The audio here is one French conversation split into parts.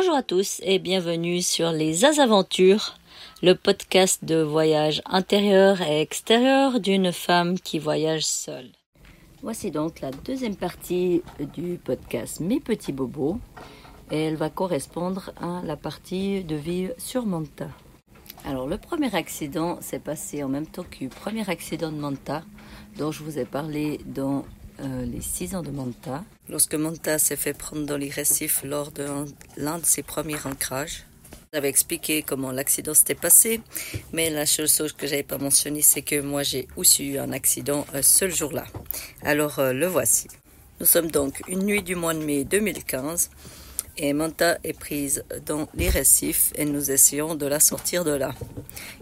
Bonjour à tous et bienvenue sur les Azaventures, le podcast de voyage intérieur et extérieur d'une femme qui voyage seule. Voici donc la deuxième partie du podcast Mes petits bobos et elle va correspondre à la partie de vie sur Manta. Alors le premier accident s'est passé en même temps que le premier accident de Manta dont je vous ai parlé dans euh, les 6 ans de Manta. Lorsque Manta s'est fait prendre dans les récifs lors de l'un de ses premiers ancrages. J'avais expliqué comment l'accident s'était passé, mais la chose que j'avais pas mentionné, c'est que moi j'ai aussi eu un accident euh, ce jour-là. Alors euh, le voici. Nous sommes donc une nuit du mois de mai 2015 et Manta est prise dans les récifs et nous essayons de la sortir de là.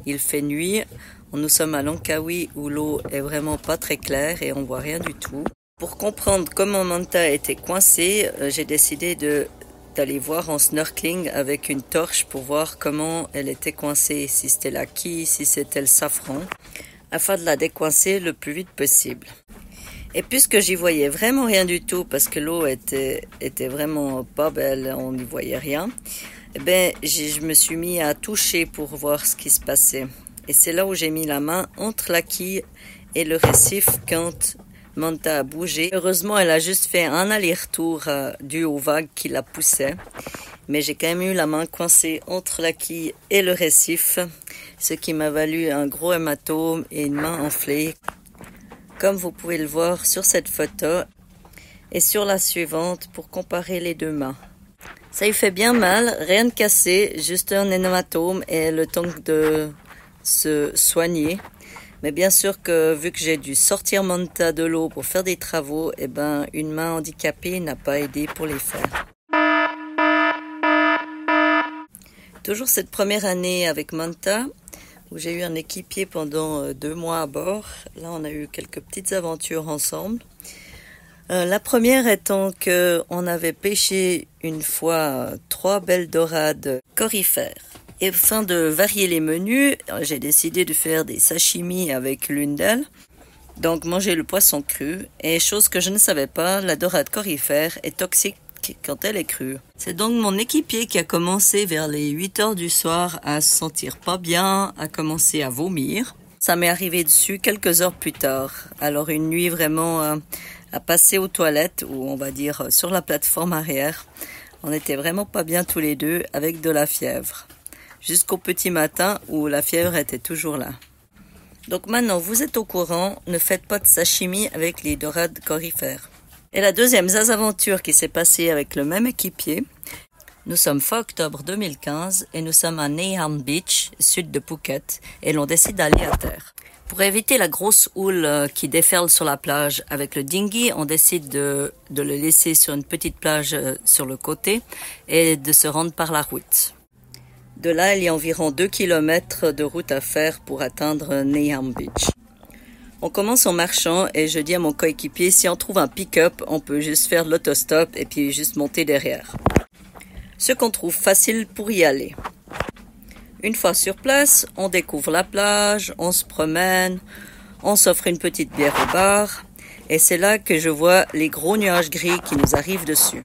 Il fait nuit, nous sommes à Langkawi où l'eau est vraiment pas très claire et on voit rien du tout. Pour comprendre comment Manta était coincée, euh, j'ai décidé d'aller voir en snorkeling avec une torche pour voir comment elle était coincée, si c'était la quille, si c'était le safran, afin de la décoincer le plus vite possible. Et puisque j'y voyais vraiment rien du tout, parce que l'eau était, était vraiment pas belle, on n'y voyait rien, eh ben, je me suis mis à toucher pour voir ce qui se passait. Et c'est là où j'ai mis la main entre la quille et le récif quand Manta a bougé. Heureusement, elle a juste fait un aller-retour euh, dû aux vagues qui la poussaient. Mais j'ai quand même eu la main coincée entre la quille et le récif, ce qui m'a valu un gros hématome et une main enflée, comme vous pouvez le voir sur cette photo et sur la suivante pour comparer les deux mains. Ça lui fait bien mal, rien de cassé, juste un hématome et le temps de se soigner. Mais bien sûr que vu que j'ai dû sortir Manta de l'eau pour faire des travaux, eh ben, une main handicapée n'a pas aidé pour les faire. Toujours cette première année avec Manta, où j'ai eu un équipier pendant euh, deux mois à bord. Là, on a eu quelques petites aventures ensemble. Euh, la première étant que on avait pêché une fois trois belles dorades corifères. Et afin de varier les menus, j'ai décidé de faire des sashimi avec l'une d'elles. Donc manger le poisson cru. Et chose que je ne savais pas, la dorade corifère est toxique quand elle est crue. C'est donc mon équipier qui a commencé vers les 8 heures du soir à se sentir pas bien, à commencer à vomir. Ça m'est arrivé dessus quelques heures plus tard. Alors une nuit vraiment euh, à passer aux toilettes, ou on va dire sur la plateforme arrière. On était vraiment pas bien tous les deux avec de la fièvre jusqu'au petit matin où la fièvre était toujours là. Donc maintenant, vous êtes au courant, ne faites pas de sashimi avec les dorades corifères. Et la deuxième aventure qui s'est passée avec le même équipier, nous sommes fin octobre 2015 et nous sommes à Neyhan Beach, sud de Phuket, et l'on décide d'aller à terre. Pour éviter la grosse houle euh, qui déferle sur la plage avec le dinghy, on décide de, de le laisser sur une petite plage euh, sur le côté et de se rendre par la route. De là, il y a environ 2 km de route à faire pour atteindre Neyham Beach. On commence en marchant et je dis à mon coéquipier, si on trouve un pick-up, on peut juste faire l'autostop et puis juste monter derrière. Ce qu'on trouve facile pour y aller. Une fois sur place, on découvre la plage, on se promène, on s'offre une petite bière au bar, et c'est là que je vois les gros nuages gris qui nous arrivent dessus.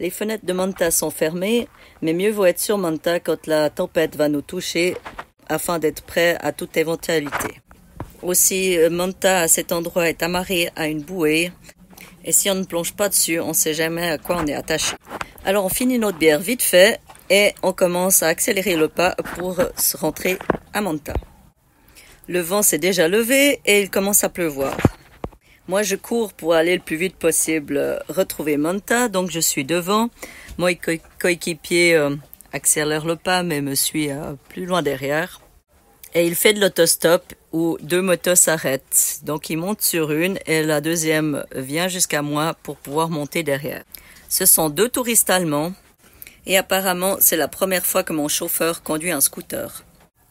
Les fenêtres de Manta sont fermées, mais mieux vaut être sur Manta quand la tempête va nous toucher afin d'être prêt à toute éventualité. Aussi, euh, Manta à cet endroit est amarré à une bouée et si on ne plonge pas dessus, on ne sait jamais à quoi on est attaché. Alors on finit notre bière vite fait et on commence à accélérer le pas pour se rentrer à Manta. Le vent s'est déjà levé et il commence à pleuvoir. Moi, je cours pour aller le plus vite possible euh, retrouver Manta, donc je suis devant. Mon coéquipier euh, accélère le pas, mais me suit euh, plus loin derrière. Et il fait de l'autostop où deux motos s'arrêtent. Donc il monte sur une et la deuxième vient jusqu'à moi pour pouvoir monter derrière. Ce sont deux touristes allemands et apparemment c'est la première fois que mon chauffeur conduit un scooter.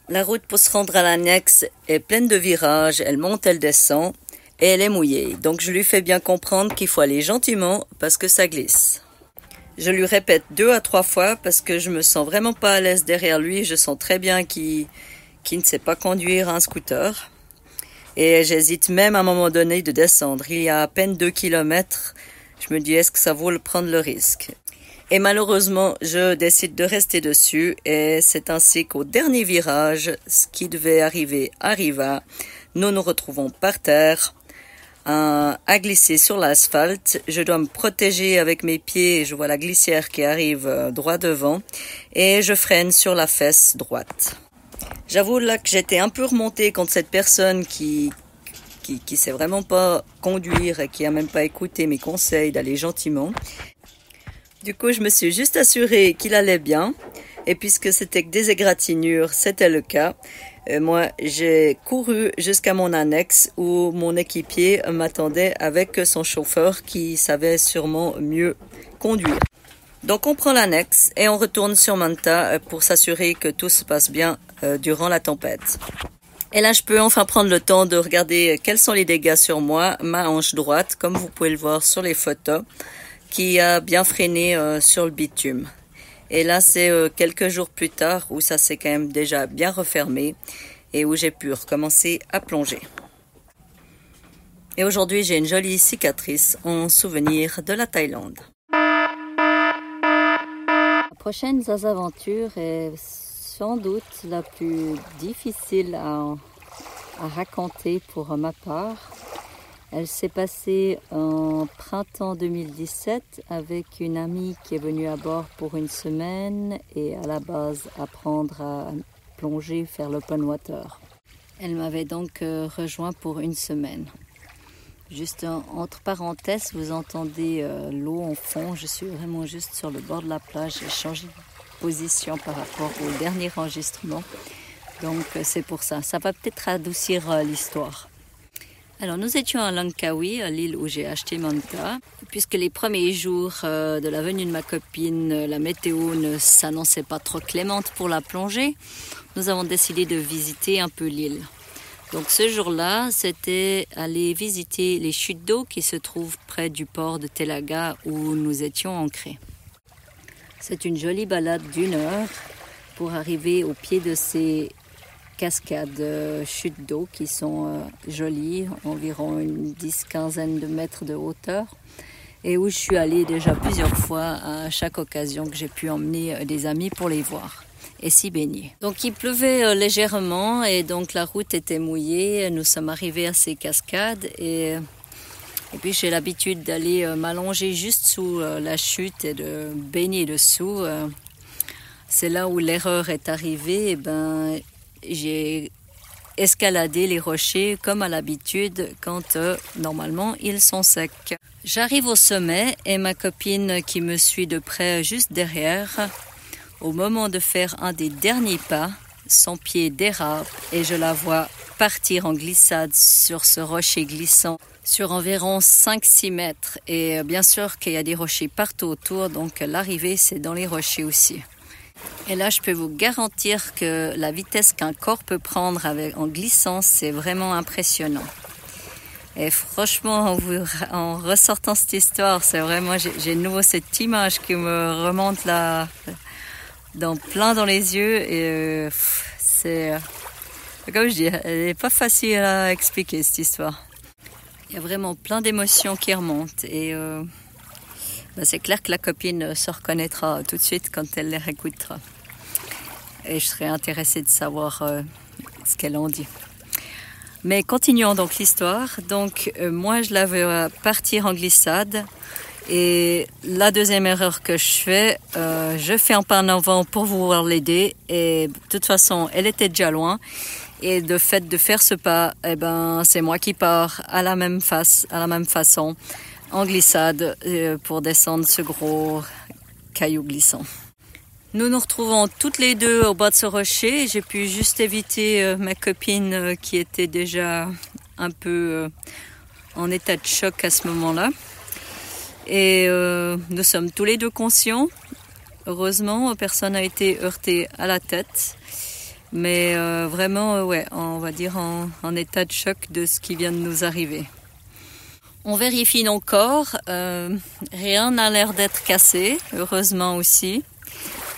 La route pour se rendre à l'annexe est pleine de virages, elle monte, elle descend et elle est mouillée. Donc je lui fais bien comprendre qu'il faut aller gentiment parce que ça glisse. Je lui répète deux à trois fois parce que je me sens vraiment pas à l'aise derrière lui. Je sens très bien qu'il ne sait pas conduire un scooter. Et j'hésite même à un moment donné de descendre. Il y a à peine deux kilomètres. Je me dis est-ce que ça vaut le prendre le risque? Et malheureusement, je décide de rester dessus et c'est ainsi qu'au dernier virage, ce qui devait arriver arriva. Nous nous retrouvons par terre, à glisser sur l'asphalte. Je dois me protéger avec mes pieds. Je vois la glissière qui arrive euh, droit devant et je freine sur la fesse droite. J'avoue là que j'étais un peu remontée contre cette personne qui qui, qui sait vraiment pas conduire et qui a même pas écouté mes conseils d'aller gentiment. Du coup, je me suis juste assurée qu'il allait bien. Et puisque c'était que des égratignures, c'était le cas. Euh, moi, j'ai couru jusqu'à mon annexe où mon équipier m'attendait avec son chauffeur qui savait sûrement mieux conduire. Donc on prend l'annexe et on retourne sur Manta euh, pour s'assurer que tout se passe bien euh, durant la tempête. Et là, je peux enfin prendre le temps de regarder quels sont les dégâts sur moi, ma hanche droite, comme vous pouvez le voir sur les photos qui a bien freiné sur le bitume. Et là, c'est euh, quelques jours plus tard où ça s'est quand même déjà bien refermé et où j'ai pu recommencer à plonger. Et aujourd'hui, j'ai une jolie cicatrice en souvenir de la Thaïlande. La prochaine aventure est sans doute la plus difficile à, à raconter pour ma part elle s'est passée en printemps 2017 avec une amie qui est venue à bord pour une semaine et à la base apprendre à plonger, faire l'open water. Elle m'avait donc euh, rejoint pour une semaine. Juste entre parenthèses, vous entendez euh, l'eau en fond. Je suis vraiment juste sur le bord de la plage. J'ai changé de position par rapport au dernier enregistrement. Donc euh, c'est pour ça. Ça va peut-être adoucir l'histoire. Alors nous étions à Langkawi, à l'île où j'ai acheté Manta. Puisque les premiers jours euh, de la venue de ma copine, euh, la météo ne s'annonçait pas trop clémente pour la plongée, nous avons décidé de visiter un peu l'île. Donc ce jour-là, c'était aller visiter les chutes d'eau qui se trouvent près du port de Telaga où nous étions ancrés. C'est une jolie balade d'une heure pour arriver au pied de ces cascades, euh, chutes d'eau qui sont euh, jolies, environ une dix, quinzaine de mètres de hauteur, et où je suis allée déjà plusieurs fois à chaque occasion que j'ai pu emmener euh, des amis pour les voir et s'y baigner. Donc il pleuvait légèrement et donc la route était mouillée. Nous sommes arrivés à ces cascades et, et puis j'ai l'habitude d'aller m'allonger juste sous la chute et de baigner dessous. C'est là où l'erreur est arrivée. Et ben, j'ai escaladé les rochers comme à l'habitude quand euh, normalement ils sont secs. J'arrive au sommet et ma copine qui me suit de près juste derrière, au moment de faire un des derniers pas, son pied dérape et je la vois partir en glissade sur ce rocher glissant sur environ 5-6 mètres. Et euh, bien sûr qu'il y a des rochers partout autour, donc l'arrivée c'est dans les rochers aussi. Et là, je peux vous garantir que la vitesse qu'un corps peut prendre en glissant, c'est vraiment impressionnant. Et franchement, en, ressortant cette histoire, c'est vraiment, j'ai de nouveau cette image qui me remonte là, dans, plein dans les yeux. Et euh, c'est, euh, comme je dis, elle n'est pas facile à expliquer cette histoire. Il y a vraiment plein d'émotions qui remontent. Et euh, bah, c'est clair que la copine se reconnaîtra tout de suite quand elle les réécoutera. Et je serais intéressée de savoir euh, ce qu'elle en dit. Mais continuons donc l'histoire. Donc euh, moi je la veux partir en glissade. Et la deuxième erreur que je fais, euh, je fais un pas en avant pour vouloir l'aider. Et de toute façon elle était déjà loin. Et de fait de faire ce pas, eh ben c'est moi qui pars à la même face, à la même façon en glissade pour descendre ce gros caillou glissant. Nous nous retrouvons toutes les deux au bas de ce rocher. J'ai pu juste éviter euh, ma copine euh, qui était déjà un peu euh, en état de choc à ce moment-là. Et nous sommes tous les deux conscients. Heureusement, personne n'a été heurté à la tête. Mais vraiment, ouais, on va dire en, état de choc de ce qui vient de nous arriver. On vérifie nos corps. rien n'a l'air d'être cassé, heureusement aussi.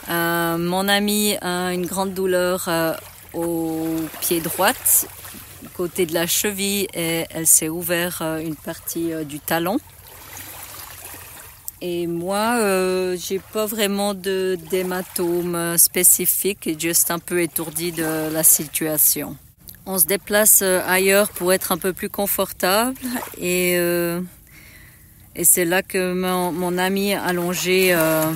Euh, mon ami a une grande douleur euh, au pied droit, côté de la cheville, et elle s'est ouvert euh, une partie du talon. Et moi, euh, j'ai pas vraiment de d'hématome spécifique, juste un peu étourdi de la situation. On se déplace euh, ailleurs pour être un peu plus confortable et euh, et c'est là que mon, mon ami allongé euh,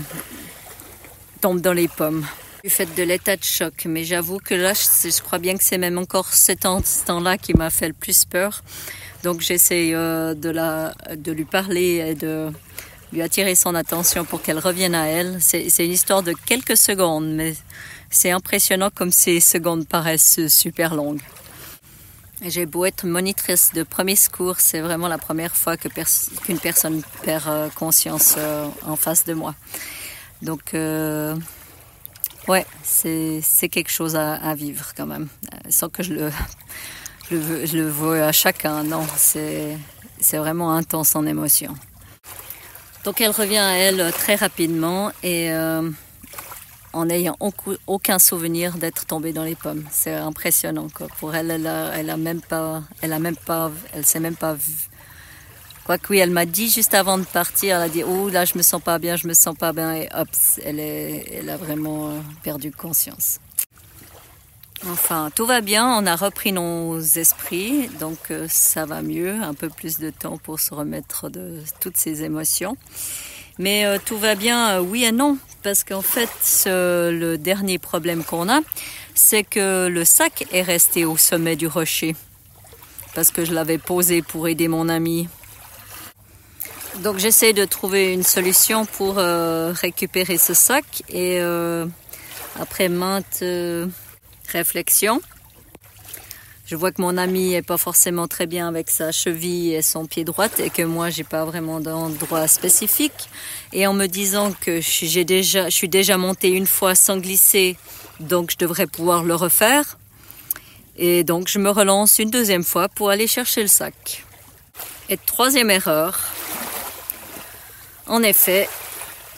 tombe dans les pommes. Du fait de l'état de choc, mais j'avoue que là, je, crois bien que c'est même encore cet temps-là qui m'a fait le plus peur. Donc j'essaie de, de lui parler et de lui attirer son attention pour qu'elle revienne à elle. C'est une histoire de quelques secondes, mais c'est impressionnant comme ces secondes paraissent super longues. J'ai beau être monitrice de premier secours, c'est vraiment la première fois qu'une pers personne perd euh, conscience euh, en face de moi. Donc, euh, ouais, c'est quelque chose à, vivre quand même, sans que je le, je à chacun. Non, c'est vraiment intense en émotion. Donc, elle revient à elle très rapidement et euh, en n'ayant aucun souvenir d'être tombée dans les pommes. C'est impressionnant. Quoi. Pour elle, elle a, même pas, elle a même pas, elle s'est même pas vue. Quoique oui, elle m'a dit juste avant de partir, elle a dit oh là je me sens pas bien, je me sens pas bien et hop, elle est, elle a vraiment perdu conscience. Enfin, tout va bien, on a repris nos esprits, donc euh, ça va mieux, un peu plus de temps pour se remettre de toutes ces émotions. Mais euh, tout va bien, euh, oui et non, parce qu'en fait, le dernier problème qu'on a, c'est que le sac est resté au sommet du rocher, parce que je l'avais posé pour aider mon ami. Donc j'essaie de trouver une solution pour euh, récupérer ce sac. Et après maintes réflexions, je vois que mon ami est pas forcément très bien avec sa cheville et son pied droit et que moi j'ai pas vraiment d'endroit spécifique. Et en me disant que je suis déjà montée une fois sans glisser, donc je devrais pouvoir le refaire. Et donc je me relance une deuxième fois pour aller chercher le sac. Et troisième erreur. En effet,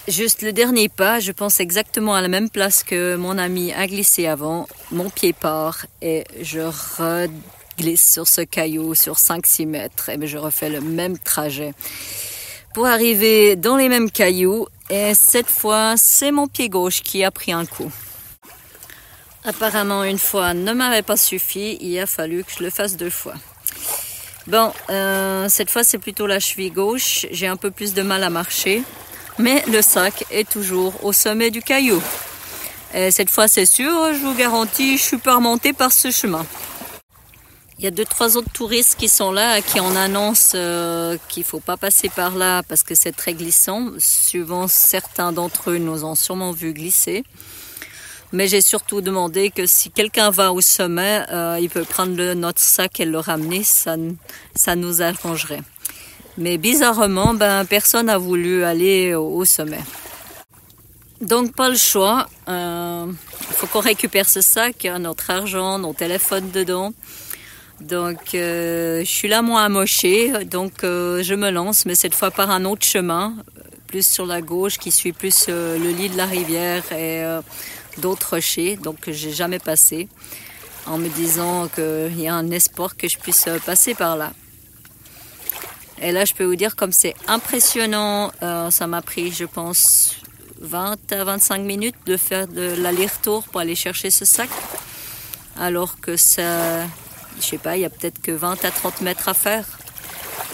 Juste le dernier pas, je pense exactement à la même place que mon ami a glissé avant. Mon pied part et je reglisse sur ce caillou sur 5-6 mètres et je refais le même trajet pour arriver dans les mêmes cailloux et cette fois c'est mon pied gauche qui a pris un coup. Apparemment une fois ne m'avait pas suffi, il a fallu que je le fasse deux fois. Bon, euh, cette fois c'est plutôt la cheville gauche, j'ai un peu plus de mal à marcher mais le sac est toujours au sommet du caillou. Et cette fois, c'est sûr, je vous garantis, je suis pas remontée par ce chemin. Il y a deux, trois autres touristes qui sont là, qui en annoncent euh, qu'il faut pas passer par là parce que c'est très glissant. Suivant certains d'entre eux nous ont sûrement vu glisser. Mais j'ai surtout demandé que si quelqu'un va au sommet, euh, il peut prendre notre sac et le ramener, ça, ça nous arrangerait. Mais bizarrement, ben, personne n'a voulu aller au, sommet. Donc pas le choix. Il euh, faut qu'on récupère ce sac, notre argent, nos téléphones dedans. Donc euh, je suis là moi amochée, donc euh, je me lance, mais cette fois par un autre chemin, plus sur la gauche, qui suit plus euh, le lit de la rivière et d'autres rochers, donc j'ai jamais passé, en me disant qu'il y a un espoir que je puisse passer par là. Et là, je peux vous dire comme c'est impressionnant. Euh, ça m'a pris, je pense, 20 à 25 minutes de faire de l'aller-retour pour aller chercher ce sac. Alors que ça, je sais pas, il y a peut-être que 20 à 30 mètres à faire.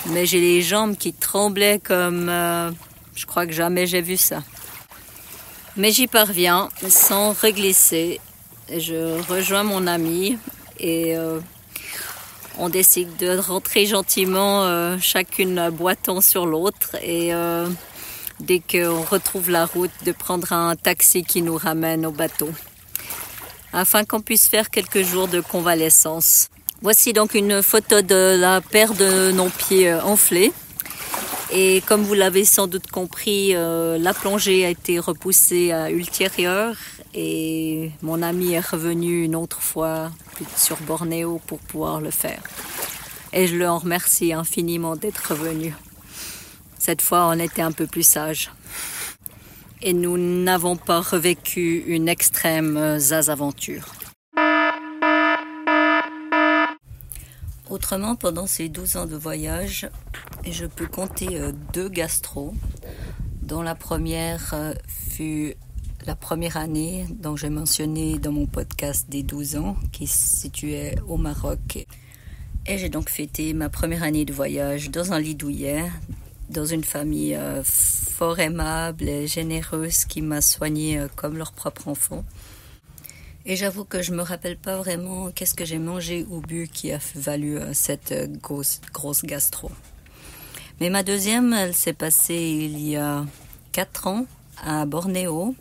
Mais j'ai les jambes qui tremblaient comme euh, je crois que jamais j'ai vu ça. Mais j'y parviens sans reglisser. Je rejoins mon ami et euh, on décide de rentrer gentiment, euh, chacune boitant sur l'autre et euh, dès qu'on retrouve la route, de prendre un taxi qui nous ramène au bateau, afin qu'on puisse faire quelques jours de convalescence. Voici donc une photo de la paire de non-pieds euh, enflés. Et comme vous l'avez sans doute compris, euh, la plongée a été repoussée à ultérieure et mon ami est revenu une autre fois sur Bornéo pour pouvoir le faire. Et je le remercie infiniment d'être revenu. Cette fois, on était un peu plus sage. Et nous n'avons pas revécu une extrême euh, zazaventure. Autrement, pendant ces 12 ans de voyage, je peux compter euh, deux gastros. dont la première euh, fut la première année dont j'ai mentionné dans mon podcast des 12 ans qui se situait au Maroc. Et j'ai donc fêté ma première année de voyage dans un lit dans une famille euh, fort aimable et généreuse qui m'a soigné euh, comme leur propre enfant. Et j'avoue que je me rappelle pas vraiment qu'est-ce que j'ai mangé ou bu qui a valu euh, cette grosse, grosse gastro. Mais ma deuxième, elle s'est passée il y a quatre ans à Bornéo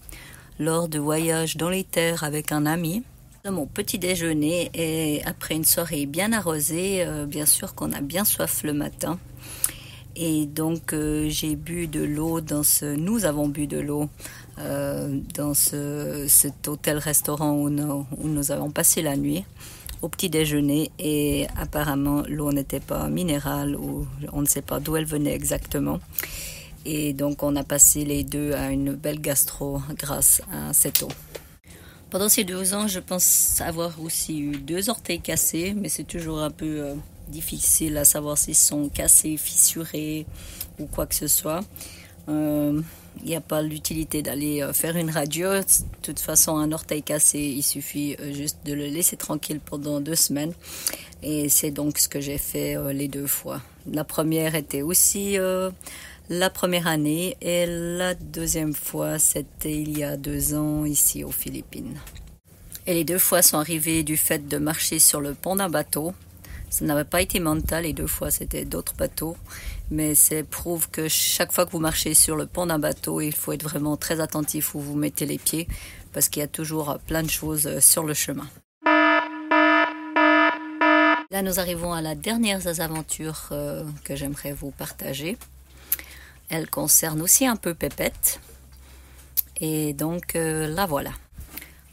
lors de voyages dans les terres avec un ami. Mon petit déjeuner et après une soirée bien arrosée, bien sûr qu'on a bien soif le matin. Et donc euh, j'ai bu de l'eau dans ce, nous avons bu de l'eau euh, dans ce, cet hôtel-restaurant où nous, où nous avons passé la nuit au petit déjeuner et apparemment l'eau n'était pas minérale ou on ne sait pas d'où elle venait exactement. Et donc on a passé les deux à une belle gastro grâce à cette eau. Pendant ces deux ans, je pense avoir aussi eu deux orteils cassés, mais c'est toujours un peu euh, difficile à savoir s'ils sont cassés, fissurés ou quoi que ce soit. Il euh, n'y a pas l'utilité d'aller euh, faire une radio. De toute façon, un orteil cassé, il suffit juste de le laisser tranquille pendant deux semaines. Et c'est donc ce que j'ai fait les deux fois. La première était aussi la première année et la deuxième fois, c'était il y a deux ans ici aux Philippines. Et les deux fois sont arrivées du fait de marcher sur le pont d'un bateau ça n'avait pas été mental et deux fois c'était d'autres bateaux. Mais ça prouve que chaque fois que vous marchez sur le pont d'un bateau, il faut être vraiment très attentif où vous mettez les pieds parce qu'il y a toujours plein de choses euh, sur le chemin. Là, nous arrivons à la dernière aventure euh, que j'aimerais vous partager. Elle concerne aussi un peu Pépette. Et donc, euh, la voilà.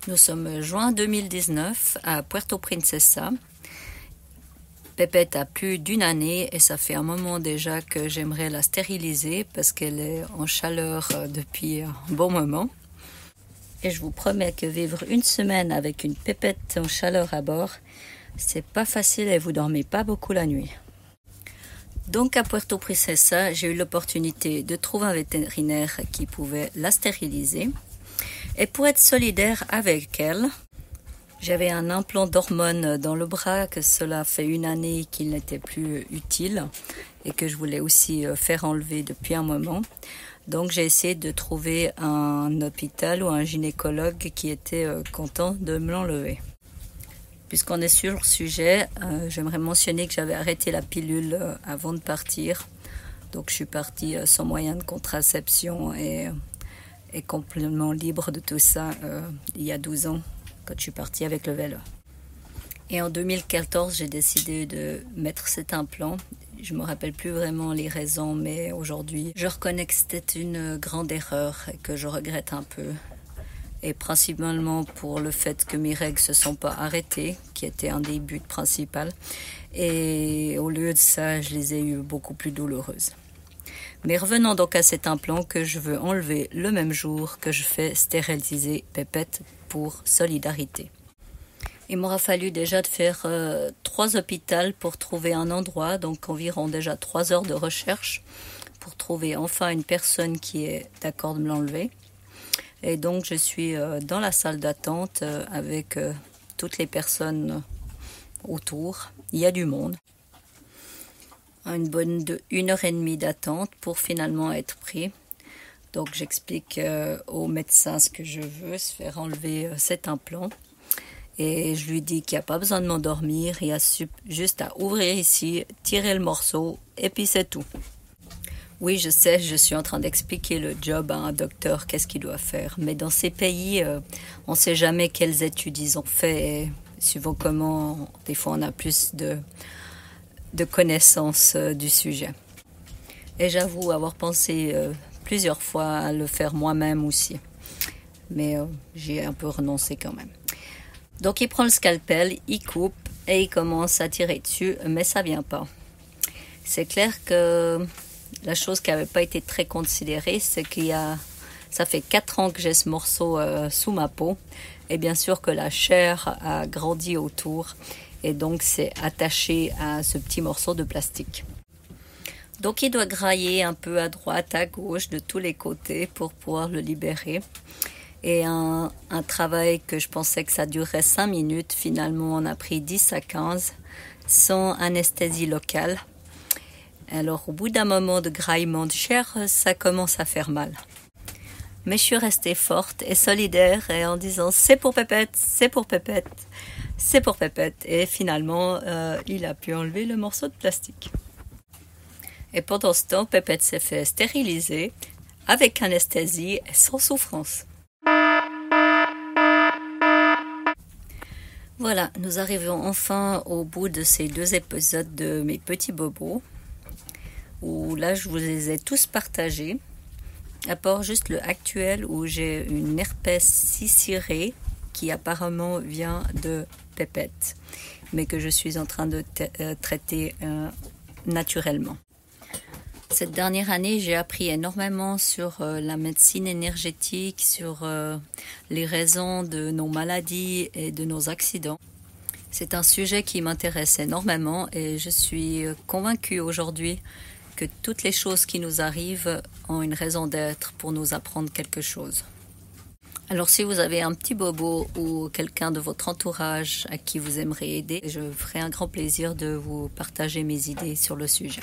Nous sommes juin 2019 à Puerto Princesa Pépette a plus d'une année et ça fait un moment déjà que j'aimerais la stériliser parce qu'elle est en chaleur euh, depuis un bon moment. Et je vous promets que vivre une semaine avec une pépette en chaleur à bord, c'est pas facile et vous dormez pas beaucoup la nuit. Donc à Puerto Princesa, j'ai eu l'opportunité de trouver un vétérinaire qui pouvait la stériliser. Et pour être solidaire avec elle, j'avais un implant d'hormones dans le bras, que cela fait une année qu'il n'était plus utile et que je voulais aussi euh, faire enlever depuis un moment. Donc j'ai essayé de trouver un hôpital ou un gynécologue qui était euh, content de me l'enlever. Puisqu'on est sur le sujet, euh, j'aimerais mentionner que j'avais arrêté la pilule avant de partir. Donc je suis partie sans moyen de contraception et, et complètement libre de tout ça il y a 12 ans quand je suis partie avec le vélo. Et en 2014, j'ai décidé de mettre cet implant. Je me rappelle plus vraiment les raisons, mais aujourd'hui, je reconnais que c'était une grande erreur et que je regrette un peu. Et principalement pour le fait que mes règles se sont pas arrêtées, qui était un des buts principaux. Et au lieu de ça, je les ai eues beaucoup plus douloureuses. Mais revenons donc à cet implant que je veux enlever le même jour que je fais stériliser Pépette pour solidarité. Il m'aura fallu déjà de faire euh, trois hôpitaux pour trouver un endroit, donc environ déjà trois heures de recherche pour trouver enfin une personne qui est d'accord de me l'enlever. Et donc je suis euh, dans la salle d'attente euh, avec toutes les personnes autour. Il y a du monde. Une bonne une heure et demie d'attente pour finalement être pris. Donc j'explique euh, au médecin ce que je veux, se faire enlever euh, cet implant. Et je lui dis qu'il n'y a pas besoin de m'endormir, il y a juste à ouvrir ici, tirer le morceau, et puis c'est tout. Oui, je sais, je suis en train d'expliquer le job à un docteur, qu'est-ce qu'il doit faire. Mais dans ces pays, euh, on ne sait jamais quelles études ils ont fait. Et suivant comment, des fois, on a plus de, de connaissances du sujet. Et j'avoue avoir pensé plusieurs fois à le faire moi-même aussi. Mais euh, j'ai un peu renoncé quand même. Donc il prend le scalpel, il coupe et il commence à tirer dessus, mais ça vient pas. C'est clair que la chose qui n'avait pas été très considérée, c'est qu'il y a, ça fait quatre ans que j'ai ce morceau euh, sous ma peau, et bien sûr que la chair a grandi autour, et donc c'est attaché à ce petit morceau de plastique. Donc il doit grailler un peu à droite, à gauche, de tous les côtés pour pouvoir le libérer. Et un, un travail que je pensais que ça durerait 5 minutes, finalement on a pris 10 à 15 sans anesthésie locale. Alors au bout d'un moment de graillement de chair, ça commence à faire mal. Mais je suis restée forte et solidaire en disant c'est pour Pépette, c'est pour Pépette, c'est pour Pépette. Et finalement, euh, il a pu enlever le morceau de plastique. Et pendant ce temps, Pépette s'est fait stériliser avec anesthésie et sans souffrance. Voilà, nous arrivons enfin au bout de ces deux épisodes de mes petits bobos, où là je vous les ai tous partagés, à part juste le actuel où j'ai une herpès cicirée qui apparemment vient de pépette, mais que je suis en train de euh, traiter euh, naturellement. Cette dernière année, j'ai appris énormément sur euh, la médecine énergétique, sur les raisons de nos maladies et de nos accidents. C'est un sujet qui m'intéresse énormément et je suis convaincue aujourd'hui que toutes les choses qui nous arrivent ont une raison d'être pour nous apprendre quelque chose. Alors si vous avez un petit bobo ou quelqu'un de votre entourage à qui vous aimeriez aider, je ferai un grand plaisir de vous partager mes idées sur le sujet.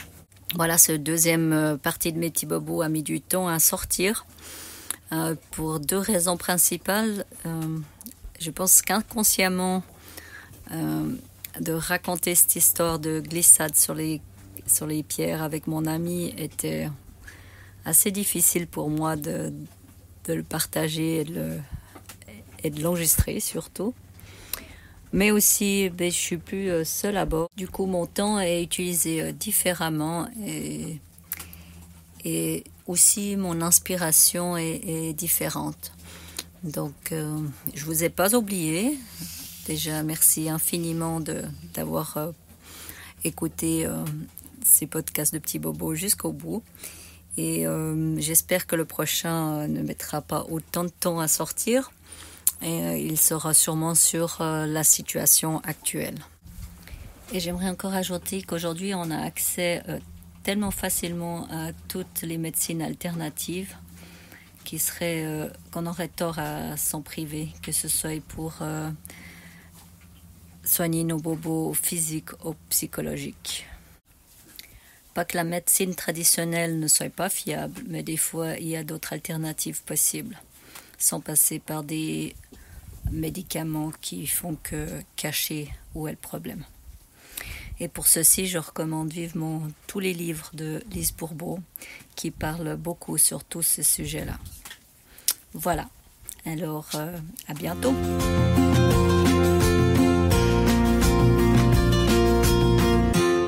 Voilà, ce deuxième euh, partie de mes petits bobos a mis du temps à sortir euh, pour deux raisons principales. Euh, je pense qu'inconsciemment, de raconter cette histoire de glissade sur les, sur les pierres avec mon ami était assez difficile pour moi de, de le partager et de l'enregistrer surtout mais aussi ben, je suis plus euh, seule à bord. Du coup, mon temps est utilisé euh, différemment et, aussi mon inspiration est, différente. Donc, euh, je vous ai pas oublié. Déjà, merci infiniment d'avoir écouté ces podcasts de Petit Bobo jusqu'au bout. Et j'espère que le prochain ne mettra pas autant de temps à sortir et euh, il sera sûrement sur euh, la situation actuelle. Et j'aimerais encore ajouter qu'aujourd'hui, on a accès euh, tellement facilement à toutes les médecines alternatives qu'on aurait tort à s'en priver, que ce soit pour soigner nos bobos physiques ou psychologiques. Pas que la médecine traditionnelle ne soit pas fiable, mais des fois il y a d'autres alternatives possibles, sans passer par des médicaments qui font que cacher où est le problème. Et pour ceci, je recommande vivement tous les livres de Lise Bourbeau qui parlent beaucoup sur tous ces sujets-là. Voilà. Alors, euh, à bientôt.